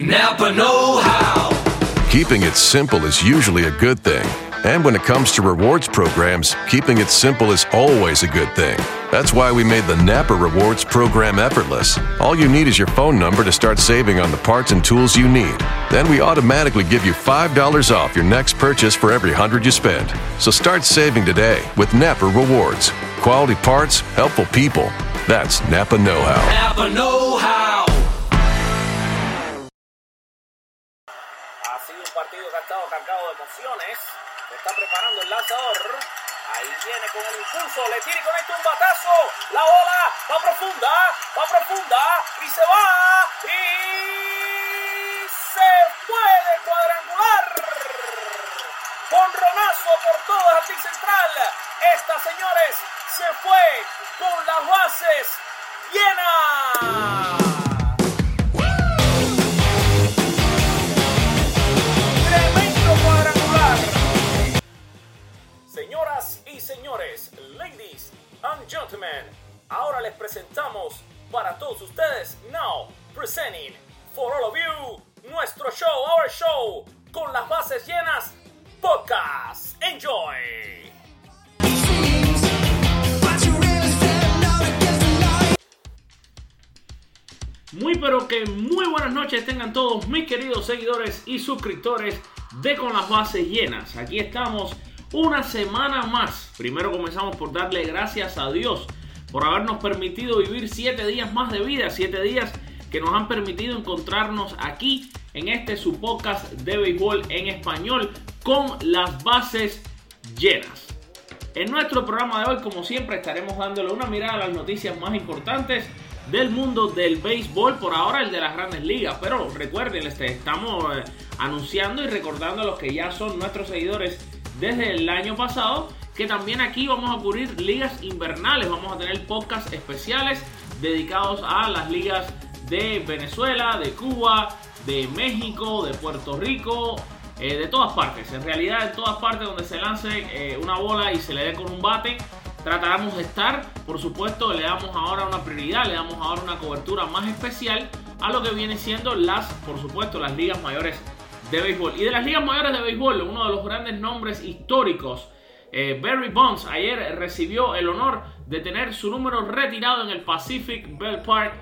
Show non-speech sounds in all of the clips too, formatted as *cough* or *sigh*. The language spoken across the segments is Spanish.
Napa Know How. Keeping it simple is usually a good thing. And when it comes to rewards programs, keeping it simple is always a good thing. That's why we made the Napa Rewards program effortless. All you need is your phone number to start saving on the parts and tools you need. Then we automatically give you $5 off your next purchase for every 100 you spend. So start saving today with Napa Rewards. Quality parts, helpful people. That's Napa Know How. Napa Know How. Ahí viene con el impulso. Le tira y conecta un batazo. La bola va profunda. Va profunda. Y se va. Y se puede cuadrangular. Con Ronazo por el jardín central. Esta, señores, se fue con las bases llenas. Señores, ladies and gentlemen, ahora les presentamos para todos ustedes, now presenting for all of you, nuestro show, our show, con las bases llenas, podcast. Enjoy. Muy pero que muy buenas noches tengan todos mis queridos seguidores y suscriptores de Con las Bases Llenas. Aquí estamos una semana más. Primero comenzamos por darle gracias a Dios por habernos permitido vivir siete días más de vida, siete días que nos han permitido encontrarnos aquí en este su podcast de béisbol en español con las bases llenas. En nuestro programa de hoy, como siempre, estaremos dándole una mirada a las noticias más importantes del mundo del béisbol, por ahora el de las grandes ligas, pero recuerden, este, estamos eh, anunciando y recordando a los que ya son nuestros seguidores desde el año pasado, que también aquí vamos a cubrir ligas invernales, vamos a tener podcasts especiales dedicados a las ligas de Venezuela, de Cuba, de México, de Puerto Rico, eh, de todas partes. En realidad, en todas partes donde se lance eh, una bola y se le dé con un bate, trataremos de estar. Por supuesto, le damos ahora una prioridad, le damos ahora una cobertura más especial a lo que viene siendo las, por supuesto, las ligas mayores de béisbol. Y de las ligas mayores de béisbol, uno de los grandes nombres históricos, eh, Barry Bonds, ayer recibió el honor de tener su número retirado en el Pacific Bell Park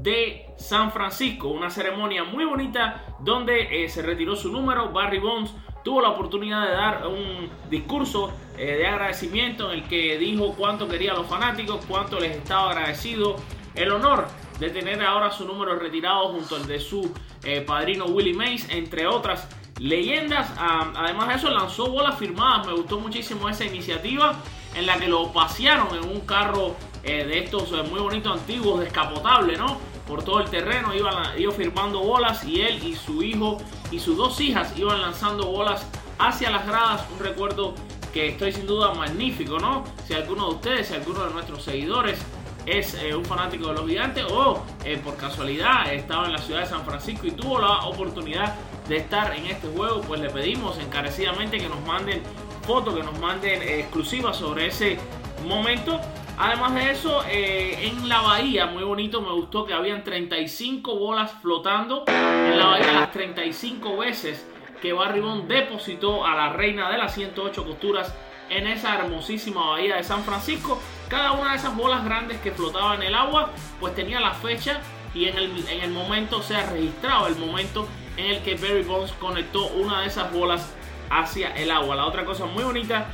de San Francisco. Una ceremonia muy bonita donde eh, se retiró su número. Barry Bonds tuvo la oportunidad de dar un discurso eh, de agradecimiento en el que dijo cuánto quería a los fanáticos, cuánto les estaba agradecido. El honor de tener ahora su número retirado junto al de su eh, padrino Willie Mays, entre otras leyendas. Además de eso, lanzó bolas firmadas. Me gustó muchísimo esa iniciativa en la que lo pasearon en un carro eh, de estos muy bonitos antiguos, descapotable, ¿no? Por todo el terreno, iban, iban firmando bolas y él y su hijo y sus dos hijas iban lanzando bolas hacia las gradas. Un recuerdo que estoy sin duda magnífico, ¿no? Si alguno de ustedes, si alguno de nuestros seguidores es eh, un fanático de los gigantes o eh, por casualidad estaba en la ciudad de San Francisco y tuvo la oportunidad de estar en este juego, pues le pedimos encarecidamente que nos manden fotos, que nos manden eh, exclusivas sobre ese momento. Además de eso, en la bahía, muy bonito, me gustó que habían 35 bolas flotando en la bahía, las 35 veces que Barry Bond depositó a la reina de las 108 costuras en esa hermosísima bahía de San Francisco. Cada una de esas bolas grandes que flotaban en el agua, pues tenía la fecha y en el, en el momento se ha registrado el momento en el que Barry Bonds conectó una de esas bolas hacia el agua. La otra cosa muy bonita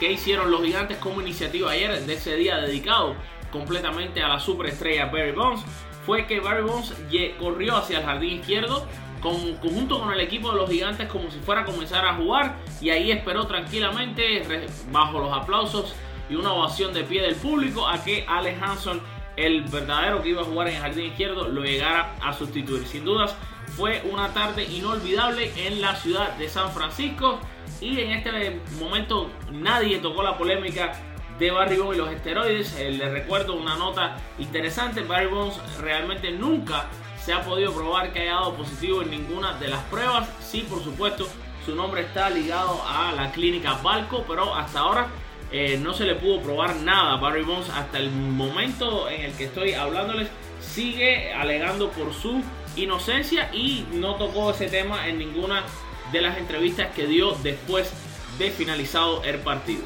que hicieron los gigantes como iniciativa ayer de ese día dedicado completamente a la superestrella Barry Bonds fue que Barry Bonds corrió hacia el jardín izquierdo conjunto con el equipo de los gigantes como si fuera a comenzar a jugar y ahí esperó tranquilamente bajo los aplausos y una ovación de pie del público a que Alex Hanson el verdadero que iba a jugar en el jardín izquierdo lo llegara a sustituir sin dudas fue una tarde inolvidable en la ciudad de San Francisco y en este momento nadie tocó la polémica de Barry Bonds y los esteroides. Eh, les recuerdo una nota interesante, Barry Bonds realmente nunca se ha podido probar que haya dado positivo en ninguna de las pruebas. Sí, por supuesto, su nombre está ligado a la clínica Balco, pero hasta ahora eh, no se le pudo probar nada Barry Bonds hasta el momento en el que estoy hablándoles. Sigue alegando por su inocencia y no tocó ese tema en ninguna de las entrevistas que dio después de finalizado el partido.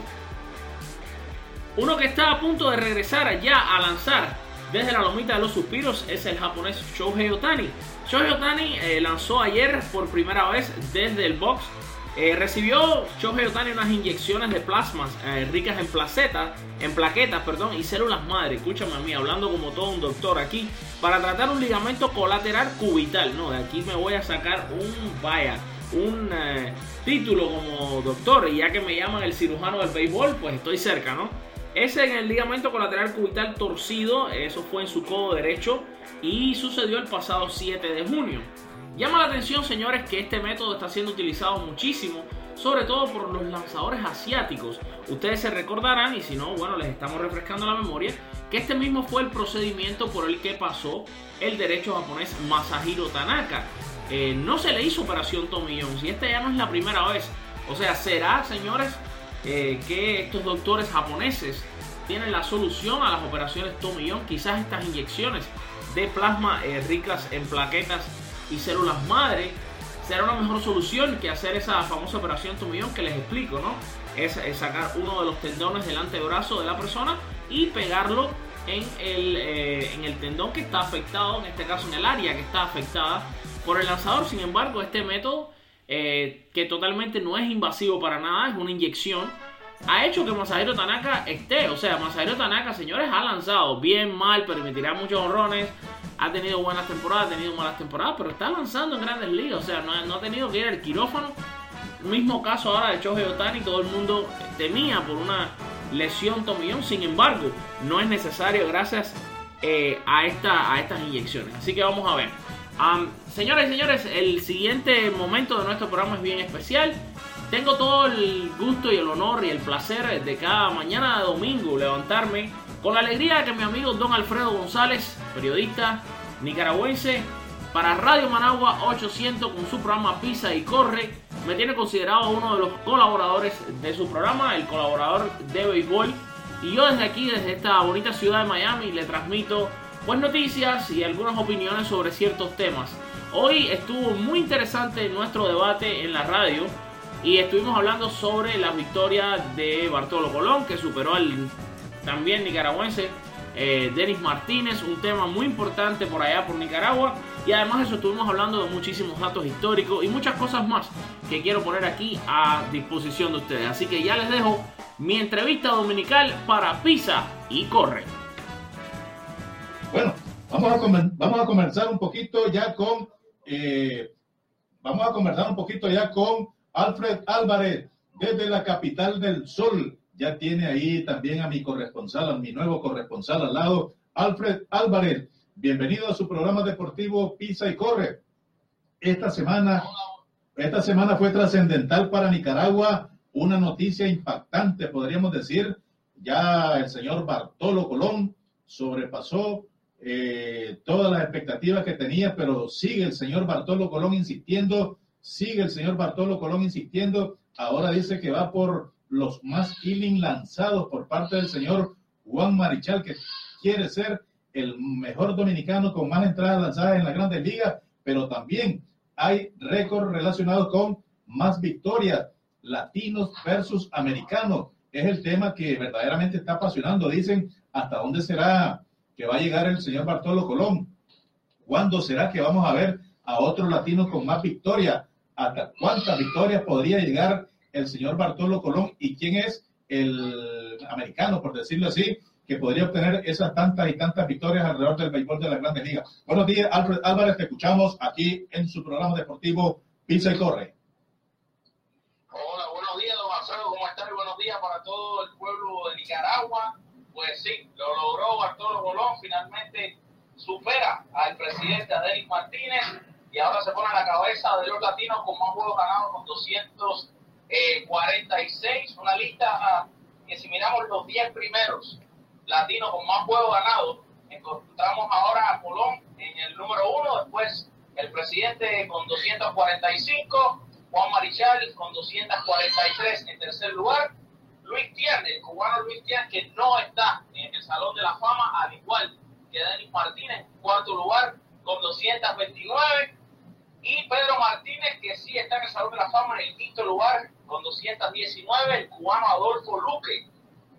Uno que está a punto de regresar ya a lanzar desde la lomita de los suspiros es el japonés Shohei Otani. Shohei Otani eh, lanzó ayer por primera vez desde el box. Eh, recibió Shohei Otani unas inyecciones de plasmas eh, ricas en placetas, en plaquetas, perdón, y células madre. Escúchame a mí, hablando como todo un doctor aquí, para tratar un ligamento colateral cubital. No, de aquí me voy a sacar un vaya, un título como doctor. Y ya que me llaman el cirujano del béisbol, pues estoy cerca, ¿no? Ese en el ligamento colateral cubital torcido, eso fue en su codo derecho y sucedió el pasado 7 de junio. Llama la atención, señores, que este método está siendo utilizado muchísimo, sobre todo por los lanzadores asiáticos. Ustedes se recordarán, y si no, bueno, les estamos refrescando la memoria, que este mismo fue el procedimiento por el que pasó el derecho japonés Masahiro Tanaka. Eh, no se le hizo operación Tomillón, y esta ya no es la primera vez. O sea, será, señores, eh, que estos doctores japoneses tienen la solución a las operaciones Tomillón. Quizás estas inyecciones de plasma eh, ricas en plaquetas y células madre será una mejor solución que hacer esa famosa operación Tomillón que les explico, ¿no? Es, sacar uno de los tendones del antebrazo de la persona y pegarlo en el, eh, en el tendón que está afectado, en este caso en el área que está afectada por el lanzador. Sin embargo, este método eh, que totalmente no es invasivo para nada, es una inyección, ha hecho que Masahiro Tanaka esté. O sea, Masahiro Tanaka, señores, ha lanzado bien, mal, permitirá muchos honrones, ha tenido buenas temporadas, ha tenido malas temporadas, pero está lanzando en grandes ligas. O sea, no, ha tenido que ir al quirófano. Mismo caso ahora de Shohei Otani, todo el mundo temía por una lesión tomillón. Sin embargo, no es necesario gracias eh, a, esta, a estas inyecciones. Así que vamos a ver. señores y señores, el siguiente momento de nuestro programa es bien especial. Tengo todo el gusto y el honor y el placer de cada mañana de domingo levantarme con la alegría de que mi amigo Don Alfredo González, periodista nicaragüense, para Radio Managua 800 con su programa Pisa y Corre, me tiene considerado uno de los colaboradores de su programa, el colaborador de béisbol. Y yo desde aquí, desde esta bonita ciudad de Miami, le transmito buenas noticias y algunas opiniones sobre ciertos temas. Hoy estuvo muy interesante nuestro debate en la radio y estuvimos hablando sobre la victoria de Bartolo Colón, que superó al también nicaragüense eh, Denis Martínez, un tema muy importante por allá por Nicaragua. Y además eso estuvimos hablando de muchísimos datos históricos y muchas cosas más que quiero poner aquí a disposición de ustedes. Así que ya les dejo mi entrevista dominical para Pisa y Corre. Bueno, vamos a, vamos a comenzar un poquito ya con... Eh, vamos a conversar un poquito ya con Alfred Álvarez desde la capital del sol. Ya tiene ahí también a mi corresponsal, a mi nuevo corresponsal al lado, Alfred Álvarez. Bienvenido a su programa deportivo Pisa y Corre. Esta semana, esta semana fue trascendental para Nicaragua, una noticia impactante, podríamos decir. Ya el señor Bartolo Colón sobrepasó eh, todas las expectativas que tenía, pero sigue el señor Bartolo Colón insistiendo Sigue el señor Bartolo Colón insistiendo. Ahora dice que va por los más killing lanzados por parte del señor Juan Marichal, que quiere ser el mejor dominicano con más entradas lanzadas en la Grandes Ligas, pero también hay récords relacionados con más victorias, latinos versus americanos. Es el tema que verdaderamente está apasionando. Dicen, ¿hasta dónde será que va a llegar el señor Bartolo Colón? ¿Cuándo será que vamos a ver a otros latinos con más victorias? Hasta cuántas victorias podría llegar el señor Bartolo Colón y quién es el americano, por decirlo así, que podría obtener esas tantas y tantas victorias alrededor del béisbol de la Grandes Ligas. Buenos días, Alfred Álvarez, te escuchamos aquí en su programa deportivo Pisa y Corre. Hola, buenos días, don Marcelo, ¿cómo estás? Buenos días para todo el pueblo de Nicaragua. Pues sí, lo logró Bartolo Colón, finalmente supera al presidente Adélio Martínez y ahora se pone a la cabeza de los latinos con más juegos ganados con 246, una lista ah, que si miramos los 10 primeros latinos con más juegos ganados, encontramos ahora a Colón en el número uno, después el presidente con 245, Juan Marichal con 243 en tercer lugar, Luis Tierne, el cubano Luis Tierne, que no está en el Salón de la Fama, al igual que Denis Martínez, en cuarto lugar, con 229. Y Pedro Martínez, que sí está en el Salón de la Fama en el quinto lugar con 219. El cubano Adolfo Luque,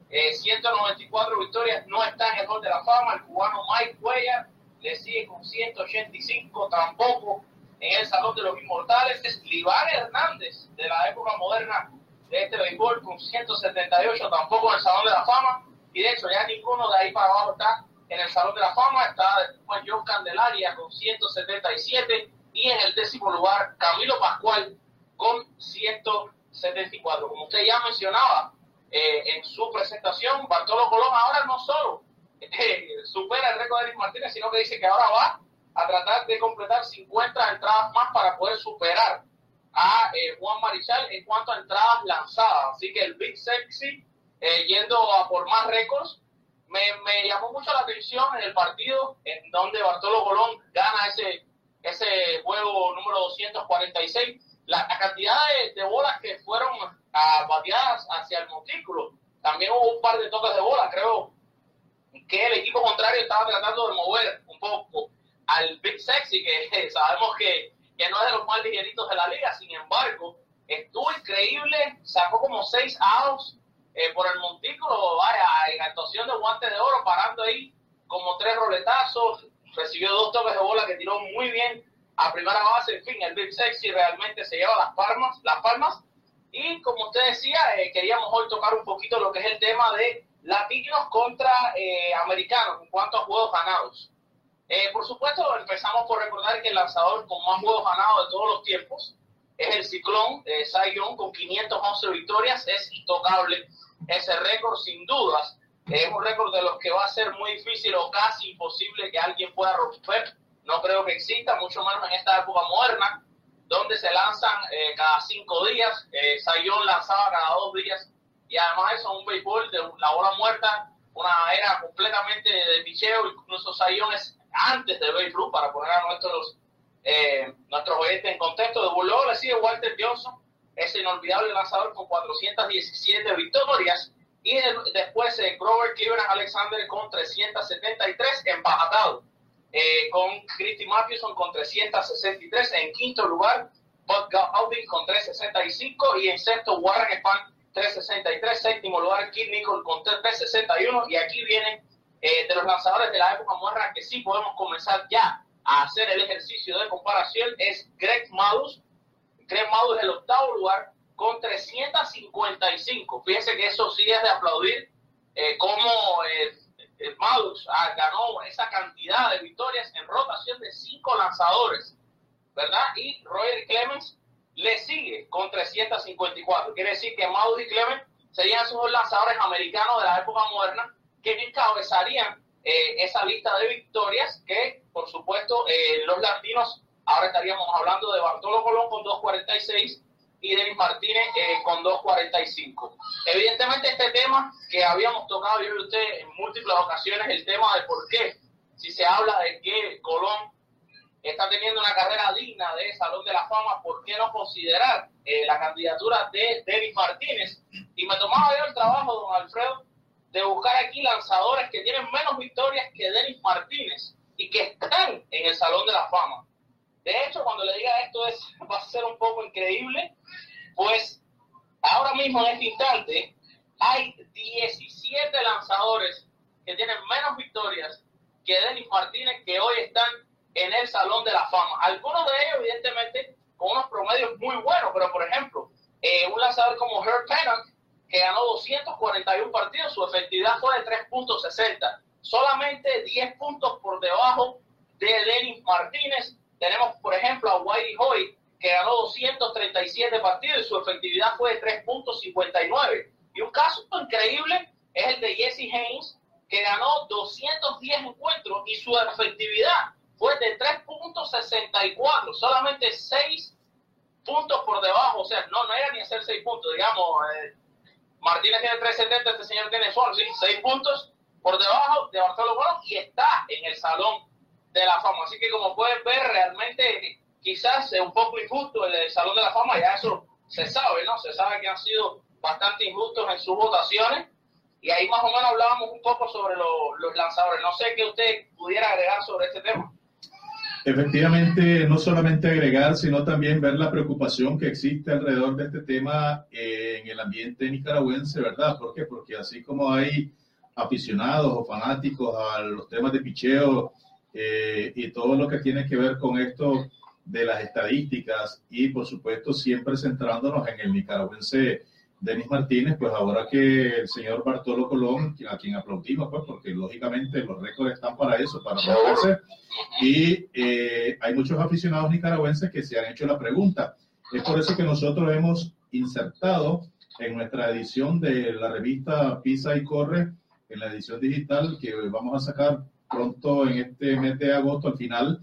eh, 194 victorias, no está en el Hall de la Fama. El cubano Mike Cuellar le sigue con 185, tampoco en el Salón de los Inmortales. Es Libar Hernández, de la época moderna de este béisbol, con 178, tampoco en el Salón de la Fama. Y de hecho, ya ninguno de ahí para abajo está en el Salón de la Fama. Está después John Candelaria con 177. Y en el décimo lugar, Camilo Pascual con 174. Como usted ya mencionaba eh, en su presentación, Bartolo Colón ahora no solo eh, supera el récord de Eric Martínez, sino que dice que ahora va a tratar de completar 50 entradas más para poder superar a eh, Juan Marichal en cuanto a entradas lanzadas. Así que el Big Sexy, eh, yendo a por más récords, me, me, llamó mucho la atención en el partido en donde Bartolo Colón gana ese, ese juego número 246. La, la cantidad de, de, bolas que fueron a, bateadas hacia el montículo. También hubo un par de toques de bola, creo que el equipo contrario estaba tratando de mover un poco al Big Sexy, que *laughs* sabemos que, que no es de los más ligeritos de la liga, sin embargo, estuvo increíble, sacó como seis outs eh, por el montículo, vaya, en actuación de guante de oro, parando ahí como tres roletazos, recibió dos toques de bola que tiró muy bien a primera base, en fin, el Big Sexy realmente se lleva las palmas, las palmas, y como usted decía, eh, queríamos hoy tocar un poquito lo que es el tema de latinos contra eh, americanos en cuanto a juegos ganados. Eh, por supuesto, empezamos por recordar que el lanzador con más juegos ganados de todos los tiempos es el Ciclón Cy Young con 511 victorias. Es intocable ese récord, sin dudas. Es un récord de los que va a ser muy difícil o casi imposible que alguien pueda romper. No creo que exista, mucho menos en esta época moderna, donde se lanzan eh, cada cinco días. Eh, Young lanzaba cada dos días y además eso es un béisbol de la bola muerta, una era completamente de picheo, incluso Sayón es antes de Babe Ruth, para poner a nuestros eh, nuestros oyentes en contexto. De luego le sigue Walter Johnson, ese inolvidable lanzador con 417 victorias, y de, después eh, Grover Cleveland Alexander con 373 empatado, eh, con Christy Mathewson con 363 en quinto lugar, Bud Gaulding con 365 y en sexto Warren Spahn 363, séptimo lugar Kid Nicol con 361 y aquí vienen eh, de los lanzadores de la época moderna que sí podemos comenzar ya a hacer el ejercicio de comparación es Greg Maddux. Greg Maddux el octavo lugar con 355. Fíjense que eso sí es de aplaudir eh, como eh, Maddux ah, ganó esa cantidad de victorias en rotación de cinco lanzadores, ¿verdad? Y Roger Clemens le sigue con 354. Quiere decir que Maudie y Clement serían esos lanzadores americanos de la época moderna que encabezarían eh, esa lista de victorias que, por supuesto, eh, los latinos, ahora estaríamos hablando de Bartolo Colón con 246 y Denis Martínez eh, con 245. Evidentemente este tema que habíamos tocado yo y usted en múltiples ocasiones, el tema de por qué, si se habla de que Colón está teniendo una carrera digna de Salón de la Fama, ¿por qué no considerar eh, la candidatura de Denis Martínez? Y me tomaba yo el trabajo, don Alfredo, de buscar aquí lanzadores que tienen menos victorias que Denis Martínez y que están en el Salón de la Fama. De hecho, cuando le diga esto es, *laughs* va a ser un poco increíble, pues ahora mismo en este instante hay 17 lanzadores que tienen menos victorias que Denis Martínez que hoy están en el Salón de la Fama. Algunos de ellos, evidentemente, con unos promedios muy buenos, pero por ejemplo, eh, un lanzador como Herb Pennock, que ganó 241 partidos, su efectividad fue de 3.60, solamente 10 puntos por debajo de Denis Martínez. Tenemos, por ejemplo, a Whitey Hoy, que ganó 237 partidos y su efectividad fue de 3.59. Y un caso increíble es el de Jesse Haynes, que ganó 210 encuentros y su efectividad fue de 3.64, solamente 6 puntos por debajo, o sea, no, no era ni hacer 6 puntos, digamos, eh, Martínez tiene 3.70, este señor tiene solo, ¿sí? 6 puntos por debajo de Bartolo Colón y está en el Salón de la Fama, así que como pueden ver, realmente quizás es un poco injusto el, Salón de la Fama, ya eso se sabe, ¿no? Se sabe que han sido bastante injustos en sus votaciones, y ahí más o menos hablábamos un poco sobre lo, los lanzadores. No sé qué usted pudiera agregar sobre este tema. Efectivamente, no solamente agregar, sino también ver la preocupación que existe alrededor de este tema eh, en el ambiente nicaragüense, ¿verdad? ¿Por qué? Porque así como hay aficionados o fanáticos a los temas de picheo eh, y todo lo que tiene que ver con esto de las estadísticas y por supuesto siempre centrándonos en el nicaragüense Denis Martínez, pues ahora que el señor Bartolo Colón, a quien aplaudimos, pues porque lógicamente los récords están para eso, para romperse, y eh, hay muchos aficionados nicaragüenses que se han hecho la pregunta. Es por eso que nosotros hemos insertado en nuestra edición de la revista Pisa y Corre, en la edición digital que vamos a sacar pronto en este mes de agosto, al final,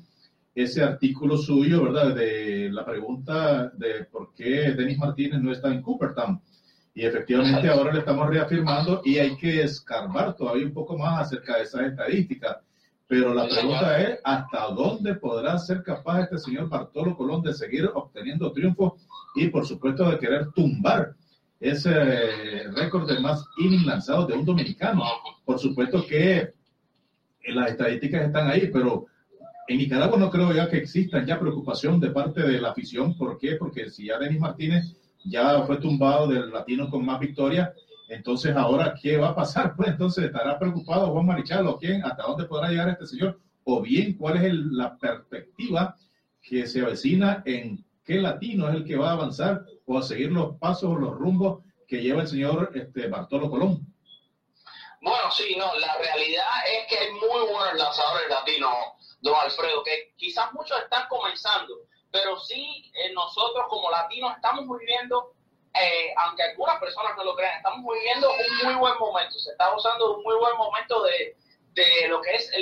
ese artículo suyo, ¿verdad? De la pregunta de por qué Denis Martínez no está en Coopertown. Y efectivamente ahora le estamos reafirmando y hay que escarbar todavía un poco más acerca de esas estadísticas. Pero la pregunta es, ¿hasta dónde podrá ser capaz este señor Bartolo Colón de seguir obteniendo triunfos y por supuesto de querer tumbar ese récord de más innings lanzados de un dominicano? Por supuesto que las estadísticas están ahí, pero en Nicaragua no creo ya que exista ya preocupación de parte de la afición. ¿Por qué? Porque si ya Denis Martínez ya fue tumbado del latino con más victorias. Entonces, ahora, ¿qué va a pasar? *laughs* Pues entonces, ¿estará preocupado Juan Marichal o quién? ¿Hasta dónde podrá llegar este señor? O bien, ¿cuál es la perspectiva que se avecina en qué latino es el que va a avanzar o a seguir los pasos o los rumbos que lleva el señor este, Bartolo Colón? Bueno, sí, no, la realidad es que hay muy buenos lanzadores latinos, don Alfredo, que quizás muchos están comenzando pero sí eh, nosotros como latinos estamos viviendo, eh, aunque algunas personas no lo crean, estamos viviendo un muy buen momento, se está usando un muy buen momento de, de lo que es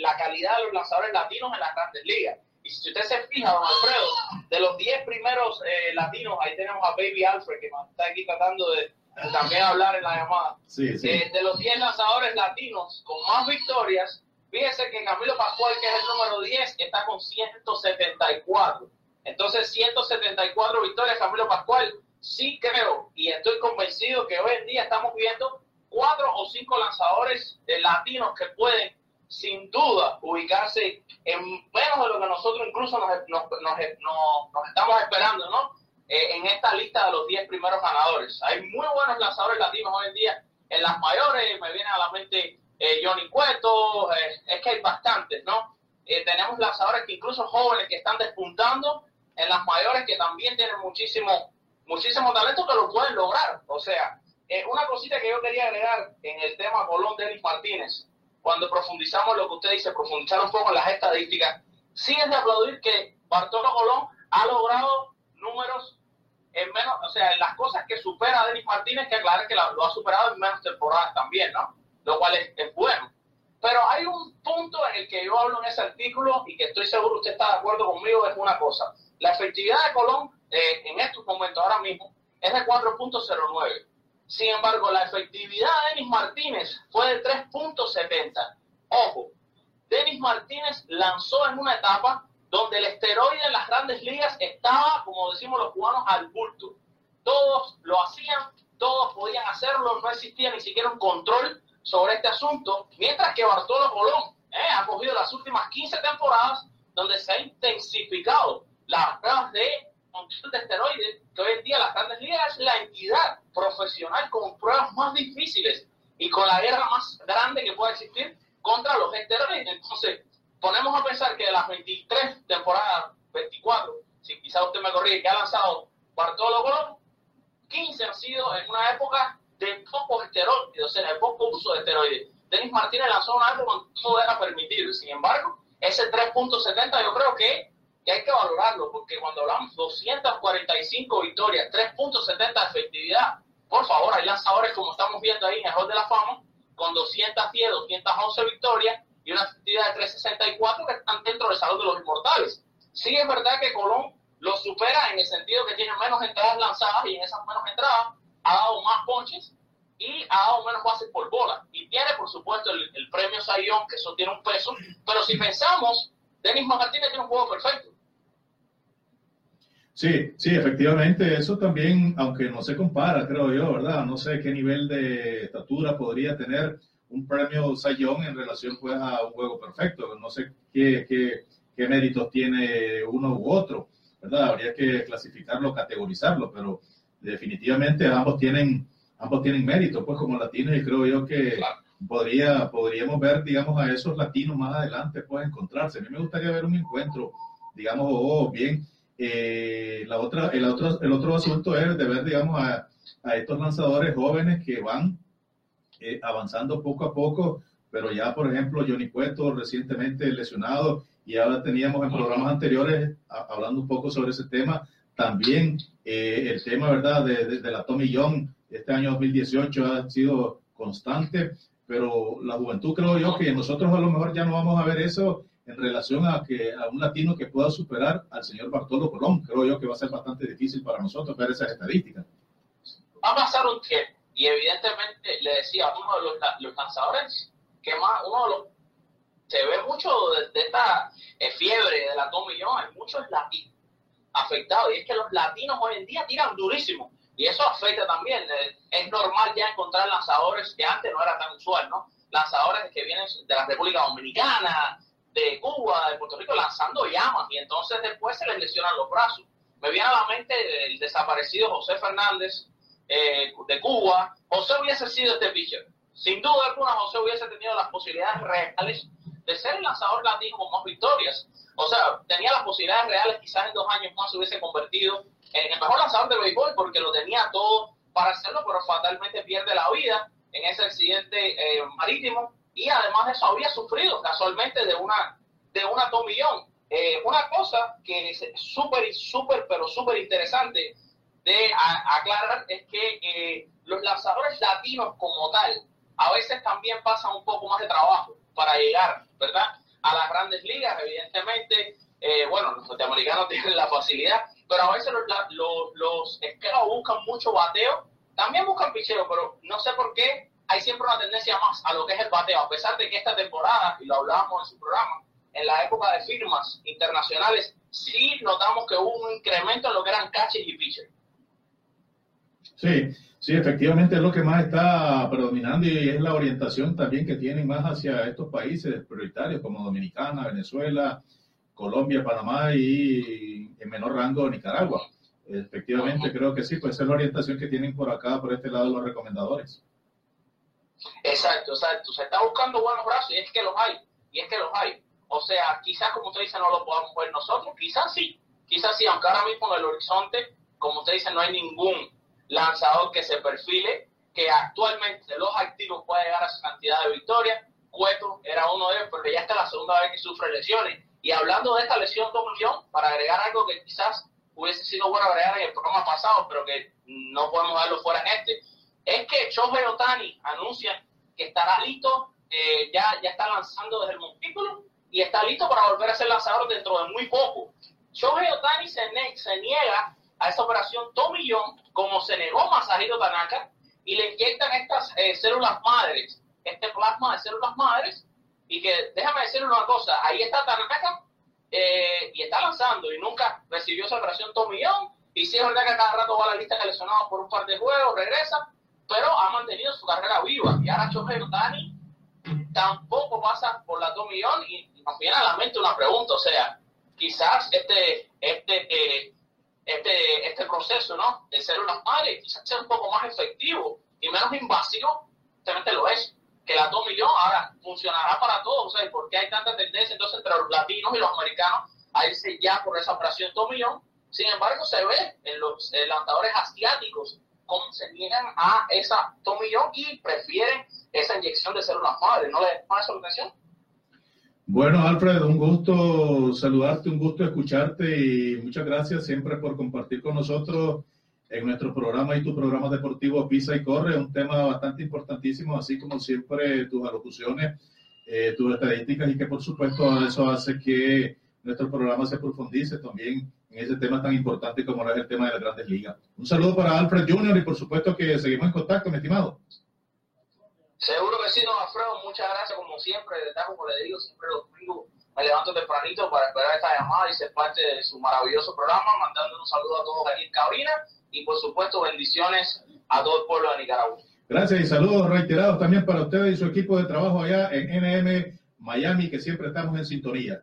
la calidad de los lanzadores latinos en las grandes ligas. Y si usted se fija, don Alfredo, de los 10 primeros eh, latinos, ahí tenemos a Baby Alfred, que está aquí tratando de, también hablar en la llamada. Sí, sí. de los 10 lanzadores latinos con más victorias, Fíjense que Camilo Pascual, que es el número 10, está con 174. Entonces, 174 victorias, Camilo Pascual. Sí creo y estoy convencido que hoy en día estamos viendo cuatro o cinco lanzadores latinos que pueden, sin duda, ubicarse en menos de lo que nosotros incluso nos, estamos esperando, ¿no? Eh, en esta lista de los 10 primeros ganadores. Hay muy buenos lanzadores latinos hoy en día en las mayores. Me viene a la mente eh, Johnny Cueto, eh, es que hay bastantes, ¿no? Eh, tenemos lanzadores que incluso jóvenes que están despuntando en las mayores que también tienen muchísimo, muchísimo talento que lo pueden lograr. O sea, una cosita que yo quería agregar en el tema Colón Denis Martínez, cuando profundizamos lo que usted dice, profundizar un poco en las estadísticas, sí es de aplaudir que Bartolo Colón ha logrado números en menos, o sea, en las cosas que supera a Denis Martínez, que aclarar que lo ha superado en menos temporadas también, ¿no? lo cual es, bueno. Pero hay un punto en el que yo hablo en ese artículo y que estoy seguro usted está de acuerdo conmigo, es una cosa. La efectividad de Colón eh, en estos momentos, ahora mismo, es de 4.09. Sin embargo, la efectividad de Denis Martínez fue de 3.70. Ojo, Denis Martínez lanzó en una etapa donde el esteroide en las grandes ligas como decimos los cubanos, al bulto. Todos lo hacían, todos podían hacerlo, no existía ni siquiera un control sobre este asunto, mientras que Bartolo Colón eh, ha cogido las últimas 15 temporadas donde se ha intensificado las pruebas de control de esteroides, que hoy en día las grandes ligas es la entidad profesional con pruebas más difíciles y con la guerra más grande que puede existir contra los esteroides. Entonces, ponemos a pensar que de las 23 temporadas, 24, si quizá usted me corrige, que ha lanzado Bartolo Colón, 15 han sido en una época de pocos esteroides, o sea, de poco uso de esteroides. Denis Martínez lanzó un álbum cuando todo era permitido, sin embargo, ese 3.70 yo creo que, que, hay que valorarlo, porque cuando hablamos 245 victorias, 3.70 de efectividad, por favor, hay lanzadores como estamos viendo ahí en el Hall de la Fama, con 210, 211 victorias y una efectividad de 364 que están dentro del salón de los inmortales. Sí es verdad que Colón lo supera en el sentido que tiene menos entradas lanzadas y en esas menos entradas ha dado más ponches y ha dado menos bases por bola. Y tiene, por supuesto, el, premio Sayón, que eso tiene un peso. Pero si pensamos, Denis Martínez tiene un juego perfecto. Sí, sí, efectivamente, eso también, aunque no se compara, creo yo, ¿verdad? No sé qué nivel de estatura podría tener un premio Sayón en relación pues a un juego perfecto. No sé qué, qué, qué méritos tiene uno u otro, ¿verdad? Habría que clasificarlo, categorizarlo, pero definitivamente ambos tienen, ambos tienen mérito, pues como latinos, y creo yo que podría, podríamos ver, digamos, a esos latinos más adelante, pues encontrarse. A mí me gustaría ver un encuentro, digamos, oh, bien. Eh, la otra, el, otro, el otro asunto es de ver, digamos, a, a estos lanzadores jóvenes que van eh, avanzando poco a poco, pero ya, por ejemplo, Johnny Cueto recientemente lesionado y ahora teníamos en programas anteriores hablando un poco sobre ese tema, también eh, el tema, ¿verdad?, de, de, la Tommy Young, este año 2018 ha sido constante, pero la juventud creo yo que nosotros a lo mejor ya no vamos a ver eso en relación a que a un latino que pueda superar al señor Bartolo Colón. Creo yo que va a ser bastante difícil para nosotros ver esas estadísticas. Va a pasar un tiempo y evidentemente le decía a uno de los, los lanzadores que más, uno de los, se ve mucho de, esta eh, fiebre de la Tommy Young, hay muchos latinos afectados y es que los latinos hoy en día tiran durísimo y eso afecta también. Eh, es normal ya encontrar lanzadores que antes no era tan usual, ¿no? Lanzadores que vienen de la República Dominicana, de Cuba, de Puerto Rico, lanzando llamas y entonces después se les lesionan los brazos. Me viene a la mente el desaparecido José Fernández, eh, de Cuba, José hubiese sido este pitcher. Sin duda alguna, José hubiese tenido las posibilidades reales de ser el lanzador latino con más victorias. O sea, tenía las posibilidades reales, quizás en dos años más se hubiese convertido en el mejor lanzador de béisbol porque lo tenía todo para hacerlo, pero fatalmente pierde la vida en ese accidente eh, marítimo y además de eso había sufrido casualmente de una de una tomillón. Eh, una cosa que es súper, súper, pero súper interesante de aclarar es que eh, los lanzadores latinos como tal a veces también pasan un poco más de trabajo para llegar, ¿verdad? A las grandes ligas, evidentemente, eh, bueno, los norteamericanos *laughs* tienen la facilidad, pero a veces los, los, los buscan mucho bateo, también buscan picheo, pero no sé por qué hay siempre una tendencia más a lo que es el bateo, a pesar de que esta temporada, y lo hablábamos en su programa, en la época de firmas internacionales, sí notamos que hubo un incremento en lo que eran catches y pitchers. Sí, sí, efectivamente es lo que más está predominando y es la orientación también que tienen más hacia estos países prioritarios como Dominicana, Venezuela, Colombia, Panamá y en menor rango Nicaragua. Efectivamente, creo que sí, pues es la orientación que tienen por acá, por este lado, los recomendadores. Exacto, exacto. Se está buscando buenos brazos y es que los hay, y es que los hay. O sea, quizás como usted dice no lo podamos ver nosotros, quizás sí, quizás sí, aunque ahora mismo en el horizonte, como usted dice, no hay ningún lanzador que se perfile, que actualmente los activos puede llegar a esa cantidad de victorias. Cueto era uno de ellos, pero ya está la segunda vez que sufre lesiones. Y hablando de esta lesión Tom para agregar algo que quizás hubiese sido bueno agregar en el programa pasado, pero que no podemos darlo fuera en este, es que Shohei Otani anuncia que estará listo, eh, ya, ya está lanzando desde el montículo y está listo para volver a ser lanzador dentro de muy poco. Shohei Otani se, se niega a esa operación John, como se negó Masahiro Tanaka, y le inyectan estas eh, células madres, este plasma de células madres, y que déjame decirle una cosa, ahí está Tanaka eh, y está lanzando y nunca recibió esa operación Tommy John, y si es verdad que cada rato va a la lista de lesionados por un par de juegos, regresa, pero ha mantenido su carrera viva. Y ahora Shohei Otani tampoco pasa por la Tommy John y nos viene a la mente una pregunta, o sea, quizás este, este eh, este, este proceso ¿no? de células madres quizás sea un poco más efectivo y menos invasivo, realmente lo es. Que la Tomillón ahora funcionará para todos. O sea, ¿por qué hay tanta tendencia entonces entre los latinos y los americanos a irse ya por esa operación Tomillón? Sin embargo, se ve en los lanzadores asiáticos cómo se niegan a esa Tomillón y prefieren esa inyección de células madres. ¿No les llama esa atención? Bueno, Alfred, un gusto saludarte, un gusto escucharte y muchas gracias siempre por compartir con nosotros en nuestro programa y tu programa deportivo Pisa y Corre, un tema bastante importantísimo, así como siempre tus alocuciones, eh, tus estadísticas y que por supuesto eso hace que nuestro programa se profundice también en ese tema tan importante como es el tema de las grandes ligas. Un saludo para Alfred Junior y por supuesto que seguimos en contacto, mi estimado. Seguro que sí, don Alfredo, muchas gracias como siempre, de como le digo, siempre los domingos me levanto tempranito para esperar esta llamada y ser parte de su maravilloso programa, mandando un saludo a todos aquí en cabina y por supuesto bendiciones a todo el pueblo de Nicaragua. Gracias y saludos reiterados también para ustedes y su equipo de trabajo allá en NM Miami, que siempre estamos en sintonía.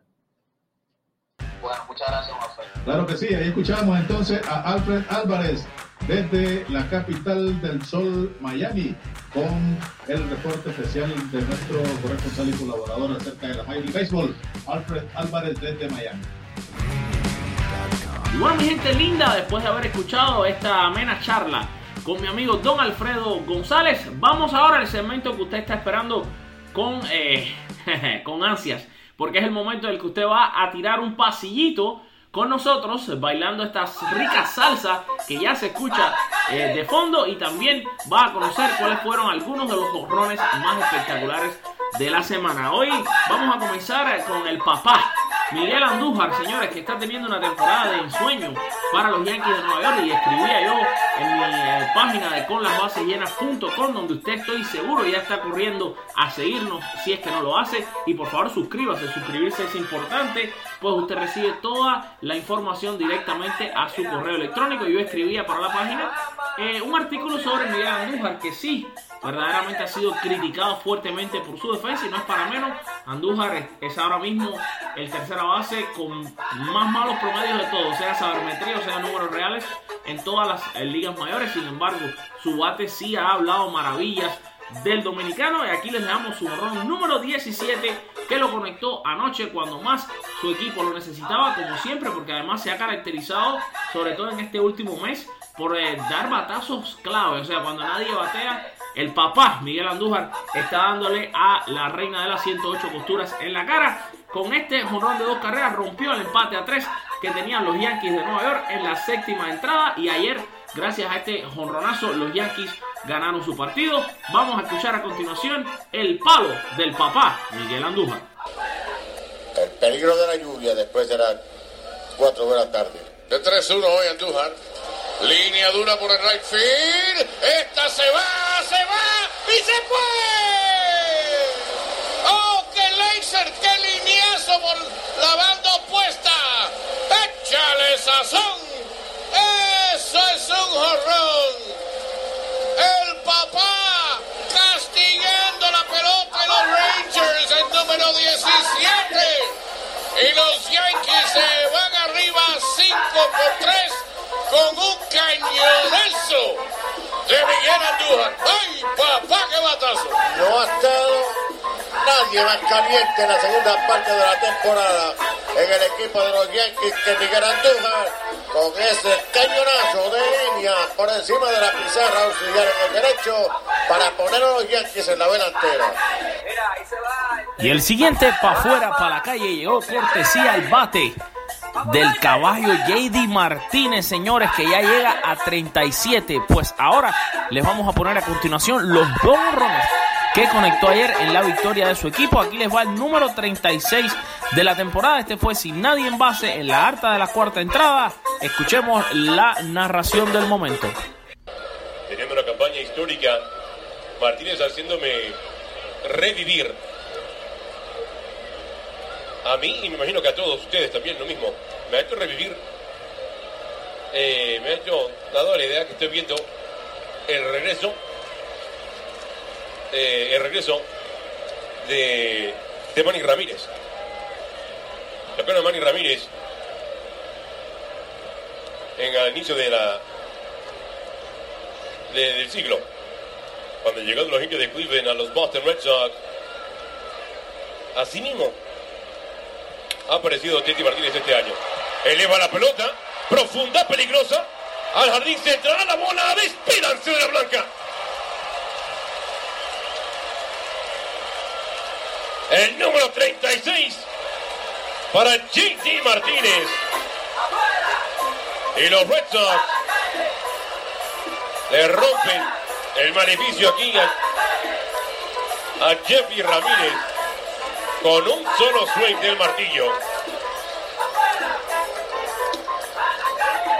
Bueno, muchas gracias, Juan Claro que sí, ahí escuchamos entonces a Alfred Álvarez desde la capital del sol, Miami, con el reporte especial de nuestro corresponsal y colaborador acerca de la Major Baseball, Alfred Álvarez desde Miami. Y bueno, mi gente linda, después de haber escuchado esta amena charla con mi amigo Don Alfredo González, vamos ahora al segmento que usted está esperando con, eh, *laughs* con ansias, porque es el momento en el que usted va a tirar un pasillito con nosotros bailando esta rica salsa que ya se escucha eh, de fondo y también va a conocer cuáles fueron algunos de los jorrones más espectaculares de la semana. Hoy vamos a comenzar con el papá Miguel Andújar, señores, que está teniendo una temporada de ensueño para los Yankees de Nueva York y escribía yo en mi eh, página de conlasbasesllenas.com donde usted estoy seguro ya está corriendo a seguirnos si es que no lo hace y por favor suscríbase, suscribirse es importante pues usted recibe toda la información directamente a su correo electrónico. Yo escribía para la página eh, un artículo sobre Miguel Andújar que sí, verdaderamente ha sido criticado fuertemente por su defensa y no es para menos. Andújar es ahora mismo el tercera base con más malos promedios de todo, sea sabermetría o sea números reales en todas las eh, ligas mayores. Sin embargo, su bate sí ha hablado maravillas del dominicano y aquí les damos su honrón número 17 que lo conectó anoche cuando más su equipo lo necesitaba como siempre porque además se ha caracterizado sobre todo en este último mes por eh, dar batazos clave, o sea cuando nadie batea el papá Miguel Andújar está dándole a la reina de las 108 costuras en la cara. Con este jonrón de dos carreras rompió el empate a tres que tenían los Yankees de Nueva York en la séptima entrada y ayer gracias a este jonronazo los Yankees ganaron su partido. Vamos a escuchar a continuación el palo del papá Miguel Andújar. El peligro de la lluvia después de las 4 de la tarde. De 3-1 hoy Andújar. Línea dura por el right field. Esta se va, se va y se fue. ¡Oh, qué laser! ¡Qué lineazo por la banda opuesta! ¡Échale sazón! ¡Eso es un jorrón! El papá castigando la pelota de los Rangers, el número 17. Y los Yankees se van arriba 5 por 3 con un cañonazo de Miguel Andújar. ¡Ay, papá, qué batazo! No ha estado nadie más caliente en la segunda parte de la temporada en el equipo de los Yankees que Miguel Andújar con ese cañonazo de línea por encima de la pizarra auxiliar en el derecho para poner a los Yankees en la delantera. Y el siguiente para afuera, para la calle, llegó cortesía al bate del caballo JD Martínez, señores, que ya llega a 37. Pues ahora les vamos a poner a continuación los dos que conectó ayer en la victoria de su equipo. Aquí les va el número 36 de la temporada. Este fue sin nadie en base en la harta de la cuarta entrada. Escuchemos la narración del momento. Teniendo una campaña histórica, Martínez haciéndome revivir. A mí y me imagino que a todos ustedes también lo mismo. Me ha hecho revivir. eh, me ha hecho dado la idea que estoy viendo el regreso. eh, el regreso de, de Manny Ramírez. La pena de Manny Ramírez en el inicio de la de- del siglo. Cuando llegaron los indios de Cleveland a los Boston Red Sox. Así mismo ha aparecido Titi Martínez este año. Eleva la pelota, profunda, peligrosa, al jardín central, la bola, despídanse de la blanca. El número 36 para JT Martínez. Y los Red Sox le rompen el maleficio aquí a, a Jeffy Ramírez con un solo swing del martillo.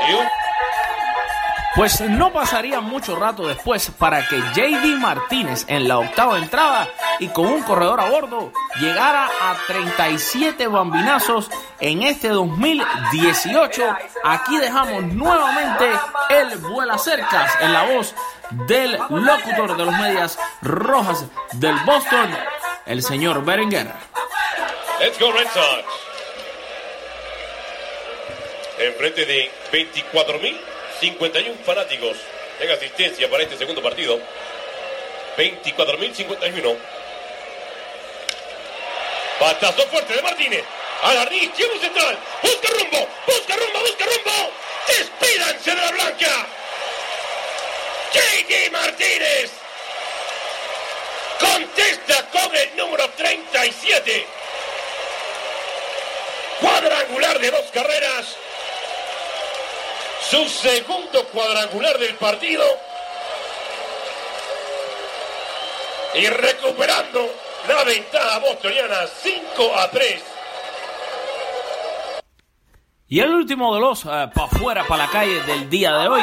Y un Pues no pasaría mucho rato después para que JD Martínez en la octava entrada y con un corredor a bordo llegara a 37 bambinazos en este 2018. Aquí dejamos nuevamente el vuela cercas en la voz del locutor de los medias rojas del Boston, el señor Berenguer. Let's go Red Sox. enfrente de 24.051 fanáticos en asistencia para este segundo partido. 24.051. Batazo fuerte de Martínez. A la izquierdo central. Busca rumbo. Busca rumbo. Busca rumbo. Despídanse de la blanca. JD Martínez. Contesta con el número 37. Cuadrangular de dos carreras. Su segundo cuadrangular del partido. Y recuperando la ventaja bostoniana 5 a 3. Y el último de los para afuera, para la calle del día de hoy,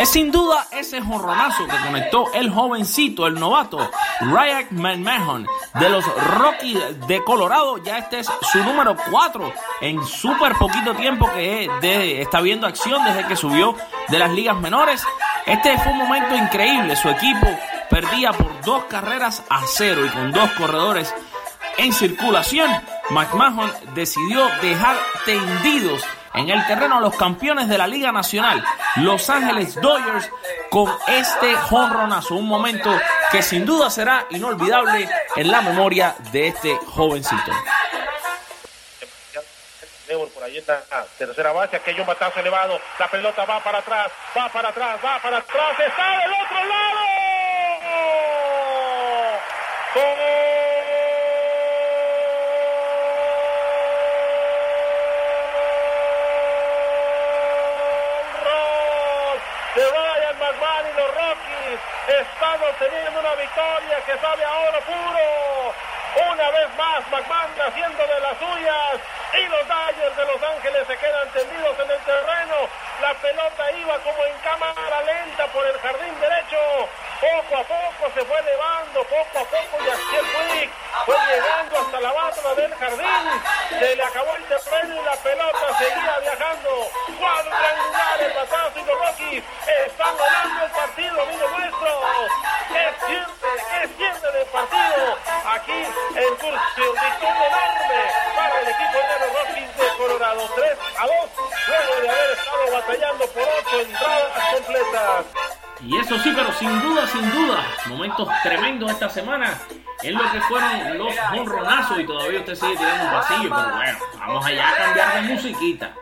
es sin duda ese jonronazo que conectó el jovencito, el novato, Ryan McMahon de los Rockies de Colorado. Ya este es su número 4 en súper poquito tiempo que está viendo acción desde que subió de las ligas menores. Este fue un momento increíble. Su equipo perdía por dos carreras a cero y con dos corredores en circulación. McMahon decidió dejar tendidos en el terreno los campeones de la Liga Nacional, Los Ángeles Dodgers, con este jonronazo. Un momento que sin duda será inolvidable en la memoria de este jovencito. Por ahí está, tercera base, aquello batazo elevado, la pelota va para atrás, va para atrás, va para atrás, está del otro lado. de Ryan McMahon y los Rockies están obteniendo una victoria que sabe a oro puro. Una vez más, McMahon haciendo de las suyas y los Dodgers de Los Ángeles se quedan tendidos en el terreno. La pelota iba como en cámara lenta por el jardín derecho. Poco a poco se fue elevando, poco a poco y así el Quick fue llegando hasta la banda del jardín. Se le acabó el terreno y la pelota seguía viajando. Cuadrangular el batazo y los Rockies están ganando el partido, amigos nuestros. ¿Qué siente? ¿Qué siente del partido? Aquí en Curcio, victoria enorme para el equipo de los Rockies de Colorado. 3 a 2, luego de haber estado batallando por 8 entradas completas. Y eso sí, pero sin duda, sin duda, momentos tremendos esta semana en lo que fueron los honronazos y todavía usted sigue tirando un pasillo, pero bueno, vamos allá a cambiar de musiquita.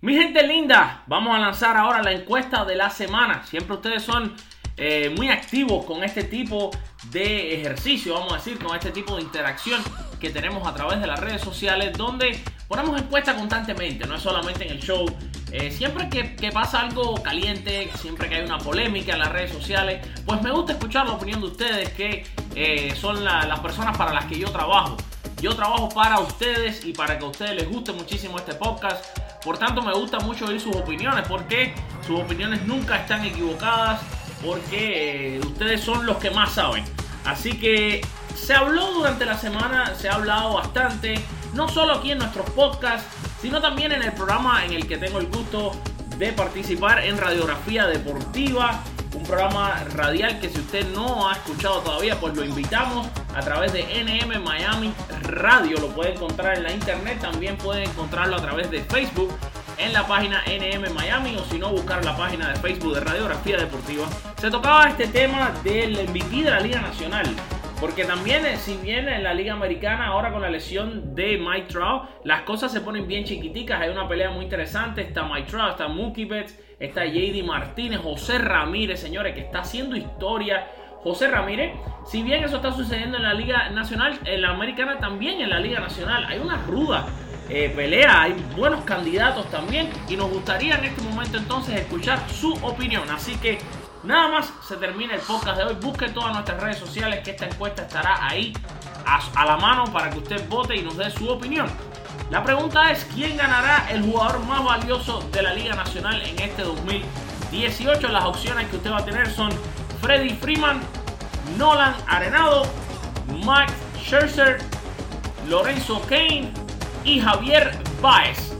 Mi gente linda, vamos a lanzar ahora la encuesta de la semana. Siempre ustedes son eh, muy activos con este tipo de ejercicio, vamos a decir, con este tipo de interacción que tenemos a través de las redes sociales, donde ponemos encuestas constantemente, no es solamente en el show. Eh, siempre que, pasa algo caliente, siempre que hay una polémica en las redes sociales, pues me gusta escuchar la opinión de ustedes, que eh, son la, las personas para las que yo trabajo. Yo trabajo para ustedes y para que a ustedes les guste muchísimo este podcast. Por tanto, me gusta mucho oír sus opiniones, porque sus opiniones nunca están equivocadas, porque eh, ustedes son los que más saben. Así que se habló durante la semana, se ha hablado bastante, no solo aquí en nuestros podcasts, sino también en el programa en el que tengo el gusto de participar en Radiografía Deportiva, un programa radial que si usted no ha escuchado todavía, pues lo invitamos a través de NM Miami Radio, lo puede encontrar en la internet, también puede encontrarlo a través de Facebook en la página NM Miami o si no buscar la página de Facebook de Radiografía Deportiva. Se tocaba este tema del MVP de la Liga Nacional. Porque también, si bien en la Liga Americana, ahora con la lesión de Mike Trout, las cosas se ponen bien chiquiticas. Hay una pelea muy interesante. Está Mike Trout, está Mookie Betts, está JD Martínez, José Ramírez, señores, que está haciendo historia. José Ramírez, si bien eso está sucediendo en la Liga Nacional, en la Americana también en la Liga Nacional. Hay una ruda eh, pelea, hay buenos candidatos también. Y nos gustaría en este momento entonces escuchar su opinión. Así que Nada más se termina el podcast de hoy. Busque todas nuestras redes sociales que esta encuesta estará ahí a, a, la mano para que usted vote y nos dé su opinión. La pregunta es, ¿quién ganará el jugador más valioso de la Liga Nacional en este 2018? Las opciones que usted va a tener son Freddy Freeman, Nolan Arenado, Mike Scherzer, Lorenzo Kane y Javier Baez.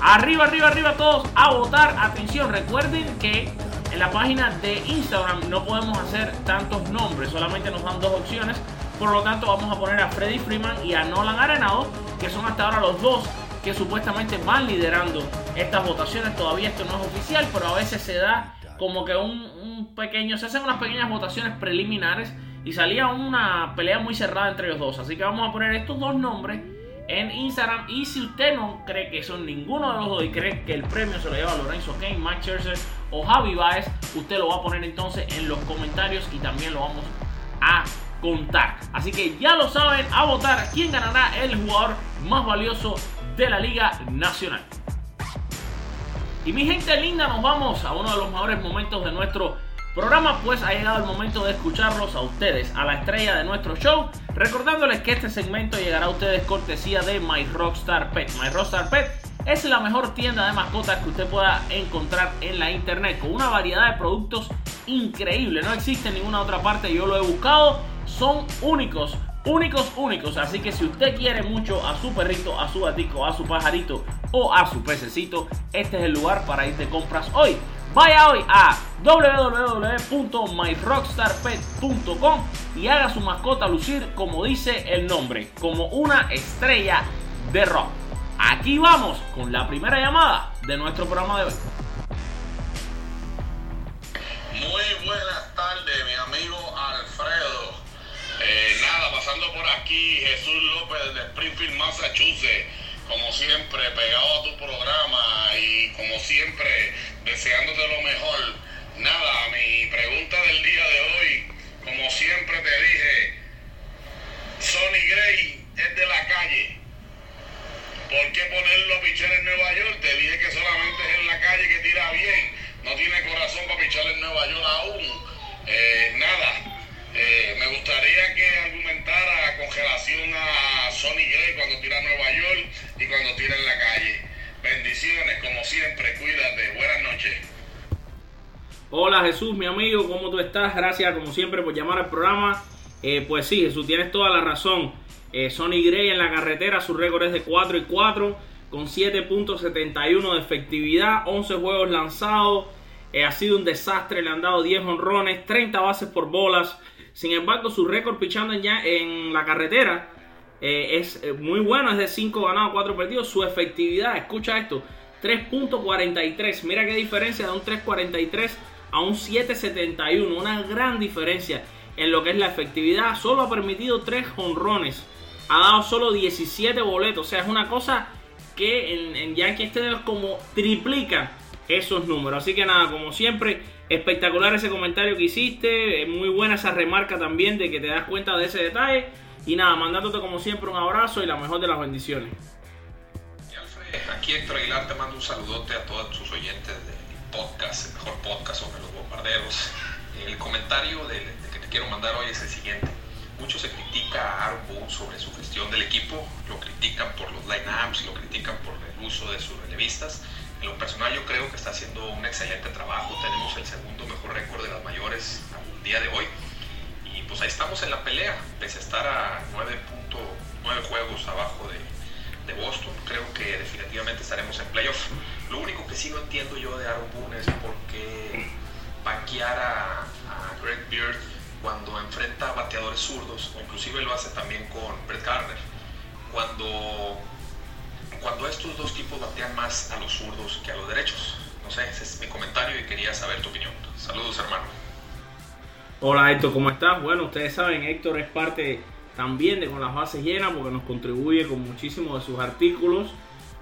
Arriba, arriba, arriba todos a votar. Atención, recuerden que en la página de Instagram no podemos hacer tantos nombres, solamente nos dan dos opciones. Por lo tanto, vamos a poner a Freddy Freeman y a Nolan Arenado, que son hasta ahora los dos que supuestamente van liderando estas votaciones. Todavía esto no es oficial, pero a veces se da como que un, pequeño, se hacen unas pequeñas votaciones preliminares y salía una pelea muy cerrada entre los dos. Así que vamos a poner estos dos nombres en Instagram. Y si usted no cree que son ninguno de los dos y cree que el premio se lo lleva Lorenzo Kane, Mike Scherzer o Javi Baez, usted lo va a poner entonces en los comentarios y también lo vamos a contar. Así que ya lo saben, a votar quién ganará el jugador más valioso de la Liga Nacional. Y mi gente linda, nos vamos a uno de los mejores momentos de nuestro programa, pues ha llegado el momento de escucharlos a ustedes, a la estrella de nuestro show, recordándoles que este segmento llegará a ustedes cortesía de My Rockstar Pet. My Rockstar Pet es la mejor tienda de mascotas que usted pueda encontrar en la internet, con una variedad de productos increíble, no existe en ninguna otra parte, yo lo he buscado, son únicos únicos, únicos. Así que si usted quiere mucho a su perrito, a su gatico, a su pajarito o a su pececito, este es el lugar para ir de compras hoy. Vaya hoy a www.myrockstarpet.com y haga su mascota lucir como dice el nombre, como una estrella de rock. Aquí vamos con la primera llamada de nuestro programa de hoy. Muy buenas tardes, mi amigo Alfredo. Eh, nada, pasando por aquí, Jesús López de Springfield, Massachusetts. Como siempre, pegado a tu programa y como siempre, deseándote lo mejor. Nada, mi pregunta del día de hoy, como siempre te dije, Sonny Gray es de la calle. ¿Por qué ponerlo a pichar en Nueva York? Te dije que solamente es en la calle que tira bien. No tiene corazón para pichar en Nueva York aún. Eh, nada, eh, me gustaría que argumentara con relación a Sonny Gray cuando tira a Nueva York y cuando tira en la calle. Bendiciones, como siempre, cuídate. Buenas noches. Hola Jesús, mi amigo, ¿cómo tú estás? Gracias como siempre por llamar al programa. Eh, pues sí, Jesús, tienes toda la razón. Eh, Sonny Gray en la carretera, su récord es de 4 y 4, con 7.71 de efectividad, 11 juegos lanzados. Eh, ha sido un desastre, le han dado 10 honrones, 30 bases por bolas. Sin embargo, su récord pichando ya, en la carretera eh, es eh, muy bueno, es de 5 ganados, 4 perdidos. Su efectividad, escucha esto, 3.43. Mira qué diferencia de un 3.43 a un 7.71. Una gran diferencia en lo que es la efectividad. Solo ha permitido 3 honrones. Ha dado solo 17 boletos. O sea, es una cosa que en, en Yankee este es como triplica esos números. Así que nada, como siempre, espectacular ese comentario que hiciste. Muy buena esa remarca también de que te das cuenta de ese detalle. Y nada, mandándote como siempre un abrazo y la mejor de las bendiciones. Y Alfred, aquí Héctor Aguilar te mando un saludote a todos sus oyentes del podcast, el mejor podcast sobre los bombarderos. El comentario que te quiero mandar hoy es el siguiente. Mucho se critica a Aaron sobre su gestión del equipo, lo critican por los line-ups, lo critican por el uso de sus relevistas. En lo personal yo creo que está haciendo un excelente trabajo, tenemos el segundo mejor récord de las mayores al día de hoy. Y pues ahí estamos en la pelea, pese a estar a 9.9 juegos abajo de, de Boston. Creo que definitivamente estaremos en playoff. Lo único que sí no entiendo yo de Aaron Boone es por qué banquear a, a Greg Beard cuando enfrenta a bateadores zurdos, o inclusive lo hace también con Brett Gardner. Cuando, cuando estos dos tipos batean más a los zurdos que a los derechos. No sé, ese es mi comentario y quería saber tu opinión. Saludos, hermano. Hola Héctor, ¿cómo estás? Bueno, ustedes saben, Héctor es parte también de Con las Bases Llenas porque nos contribuye con muchísimos de sus artículos.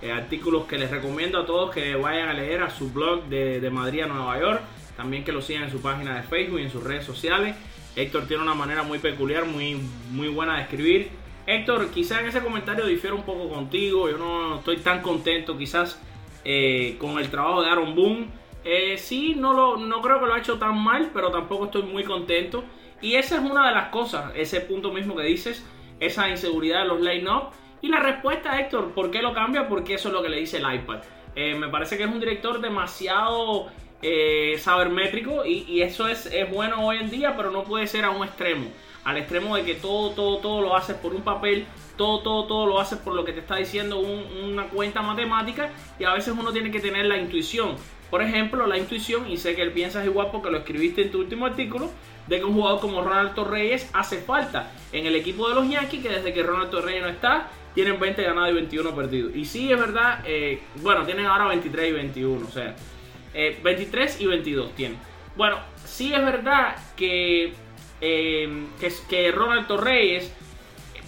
eh, artículos que les recomiendo a todos que vayan a leer a su blog de, Madrid a Nueva York. También que lo sigan en su página de Facebook y en sus redes sociales. Héctor tiene una manera muy peculiar, muy, muy buena de escribir. Héctor, quizás en ese comentario difiero un poco contigo. Yo no estoy tan contento quizás eh, con el trabajo de Aaron Boone. Eh, sí, no, lo, no creo que lo ha hecho tan mal, pero tampoco estoy muy contento. Y esa es una de las cosas, ese punto mismo que dices, esa inseguridad de los line-up. Y la respuesta, Héctor, ¿por qué lo cambia? Porque eso es lo que le dice el iPad. Eh, me parece que es un director demasiado eh, sabermétrico y, y eso es, es bueno hoy en día, pero no puede ser a un extremo. Al extremo de que todo, todo, todo lo haces por un papel, todo, todo, todo lo haces por lo que te está diciendo un- una cuenta matemática y a veces uno tiene que tener la intuición. por ejemplo, la intuición, y sé que él piensas igual porque lo escribiste en tu último artículo, de que un jugador como Ronald Torreyes hace falta en el equipo de los Yankees, que desde que Ronald Torreyes no está, tienen 20 ganados y 21 perdidos. Y sí, es verdad, eh, bueno, tienen ahora 23 y 21, o sea, 23 y 22 tienen. Bueno, sí es verdad que, que, que Ronald Torreyes,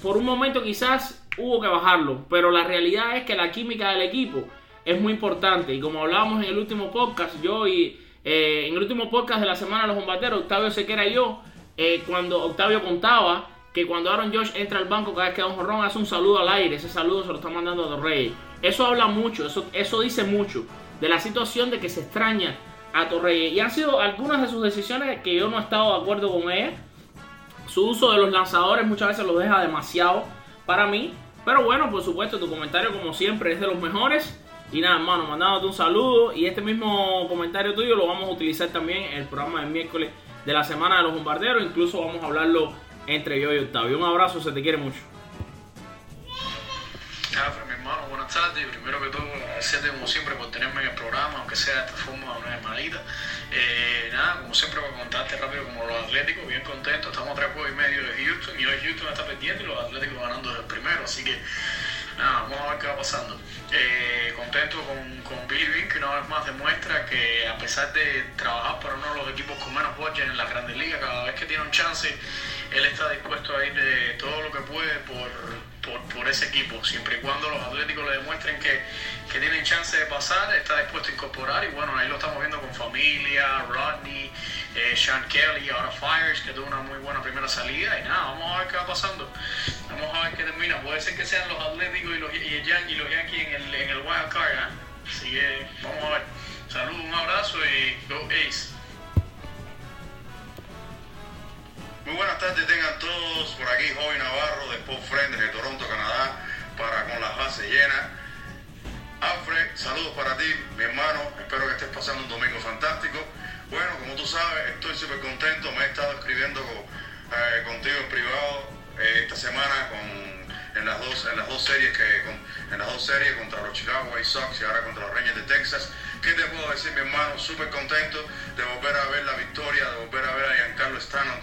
por un momento quizás hubo que bajarlo, pero la realidad es que la química del equipo es muy importante. Y como hablábamos en el último podcast, yo y eh, en el último podcast de la semana de los bombarderos, Octavio Sequera y yo, eh, cuando Octavio contaba que cuando Aaron Josh entra al banco cada vez que da un jorrón, hace un saludo al aire, ese saludo se lo está mandando a Torrey. Eso habla mucho, eso, eso dice mucho de la situación de que se extraña a Torrey. Y han sido algunas de sus decisiones que yo no he estado de acuerdo con ella. Su uso de los lanzadores muchas veces lo deja demasiado para mí. Pero bueno, por supuesto, tu comentario como siempre es de los mejores. Y nada, hermano, mandándote un saludo. Y este mismo comentario tuyo lo vamos a utilizar también en el programa del miércoles de la semana de los bombarderos. Incluso vamos a hablarlo entre yo y Octavio. Un abrazo, se te quiere mucho. Buenas. Primero que todo, agradecerte como siempre por tenerme en el programa, aunque sea de esta forma una llamadita. Eh, nada, como siempre, para contarte rápido como los Atléticos, bien contentos. Estamos a tres juegos y medio de Houston y hoy Houston está perdiendo y los Atléticos ganando desde el primero. Así que nada, vamos a ver qué va pasando. Eh, contento con, con Billy Bean, que una vez más demuestra que a pesar de trabajar para uno de los equipos con menos budget en la Grandes Ligas, cada vez que tiene un chance, él está dispuesto a ir de todo lo que puede por, por, por ese equipo, siempre y cuando los atléticos le demuestren que, que, tienen chance de pasar, está dispuesto a incorporar y bueno, ahí lo estamos viendo con familia, Rodney, eh, Sean Kelly, ahora Fires, que tuvo una muy buena primera salida y nada, vamos a ver qué va pasando, vamos a ver qué termina, puede ser que sean los atléticos y los, y Yankees, los Yankees en el, en el wild card, ¿eh? así que vamos a ver, saludos, un abrazo y go Ace. Muy buenas tardes tengan todos, por aquí Joven Navarro de Sport Friend de Toronto, Canadá, para con las bases llenas. Alfred, saludos para ti, mi hermano, espero que estés pasando un domingo fantástico. Bueno, como tú sabes, estoy súper contento, me he estado escribiendo eh, contigo en privado eh, esta semana con, en, las dos, en las dos series que en las dos series contra los Chicago White Sox y ahora contra los Rangers de Texas. ¿Qué te puedo decir, mi hermano? Súper contento de volver a ver la victoria, de volver a ver a Giancarlo Stanton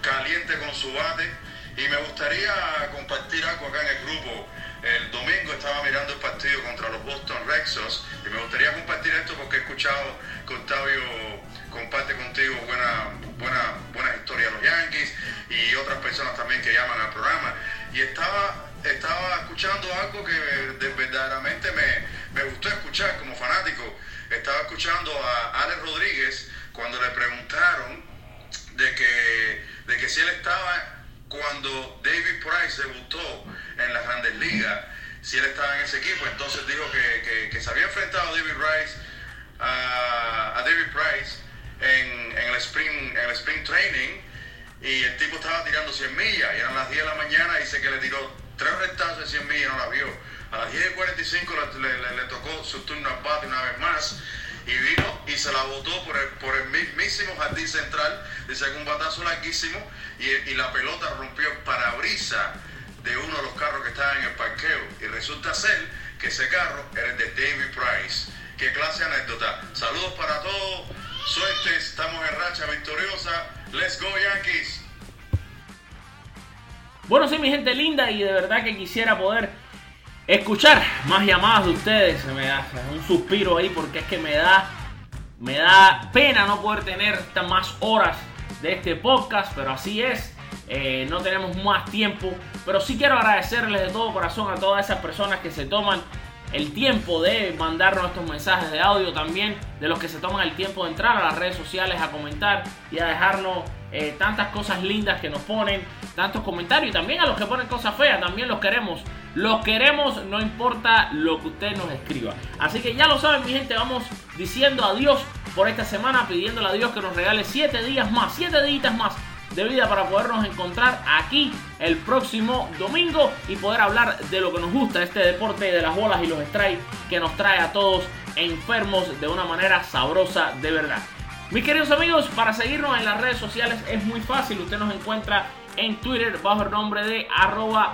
caliente con su bate. Y me gustaría compartir algo acá en el grupo. El domingo estaba mirando el partido contra los Boston Red Sox y me gustaría compartir esto porque he escuchado que Octavio comparte contigo buena, buena, buenas historias de los Yankees y otras personas también que llaman al programa. Y estaba, estaba escuchando algo que verdaderamente me, me gustó escuchar como fanático. Estaba escuchando a Alex Rodríguez cuando le preguntaron de que, de que si él estaba cuando David Price debutó en las grandes ligas, si él estaba en ese equipo, entonces dijo que, que, que se había enfrentado David Price a David Price en, en, el spring, en el spring training y el tipo estaba tirando 100 millas y eran las 10 de la mañana y dice que le tiró tres retazos de 100 millas y no la vio. A las 10.45 le, le, le, tocó su turno al bate una vez más y vino y se la botó por el, por el mismísimo jardín central, dice un batazo larguísimo y, y la pelota rompió el parabrisa de uno de los carros que estaban en el parqueo y resulta ser que ese carro era el de David Price. Qué clase de anécdota. Saludos para todos, suerte, estamos en racha victoriosa. Let's go Yankees. Bueno, sí, mi gente linda, y de verdad que quisiera poder escuchar más llamadas de ustedes. Se me da un suspiro ahí porque es que me da, me da pena no poder tener más horas de este podcast, pero así es. Eh, no tenemos más tiempo, pero sí quiero agradecerles de todo corazón a todas esas personas que se toman el tiempo de mandarnos estos mensajes de audio también, de los que se toman el tiempo de entrar a las redes sociales a comentar y a dejarnos eh, tantas cosas lindas que nos ponen, tantos comentarios y también a los que ponen cosas feas, también los queremos. Los queremos, no importa lo que usted nos escriba. Así que ya lo saben, mi gente, vamos diciendo adiós por esta semana, pidiéndole a Dios que nos regale 7 días más, 7 días más de vida para podernos encontrar aquí el próximo domingo y poder hablar de lo que nos gusta, este deporte de las bolas y los strikes que nos trae a todos enfermos de una manera sabrosa de verdad. Mis queridos amigos, para seguirnos en las redes sociales es muy fácil, usted nos encuentra en Twitter bajo el nombre de arroba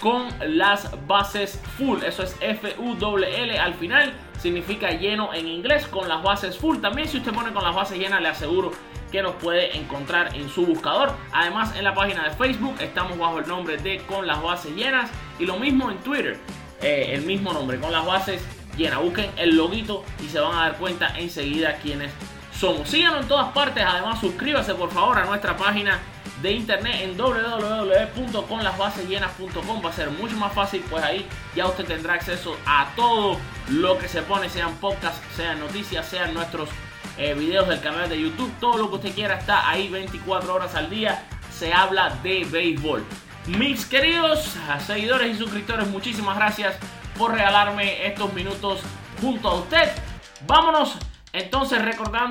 con las bases full, eso es F-U-L-L al final significa lleno en inglés con las bases full. También si usted pone con las bases llenas le aseguro que nos puede encontrar en su buscador. Además en la página de Facebook estamos bajo el nombre de con las bases llenas y lo mismo en Twitter, eh, el mismo nombre, con las bases llenas. Busquen el loguito y se van a dar cuenta enseguida quiénes somos. Síganos en todas partes, además suscríbase por favor a nuestra página de internet en www.conlasbasesllenas.com va a ser mucho más fácil pues ahí ya usted tendrá acceso a todo lo que se pone sean podcasts sean noticias sean nuestros eh, videos del canal de youtube. Todo lo que usted quiera está ahí 24 horas al día. Se habla de béisbol. Mis queridos seguidores y suscriptores muchísimas gracias por regalarme estos minutos junto a usted. Vámonos entonces recordando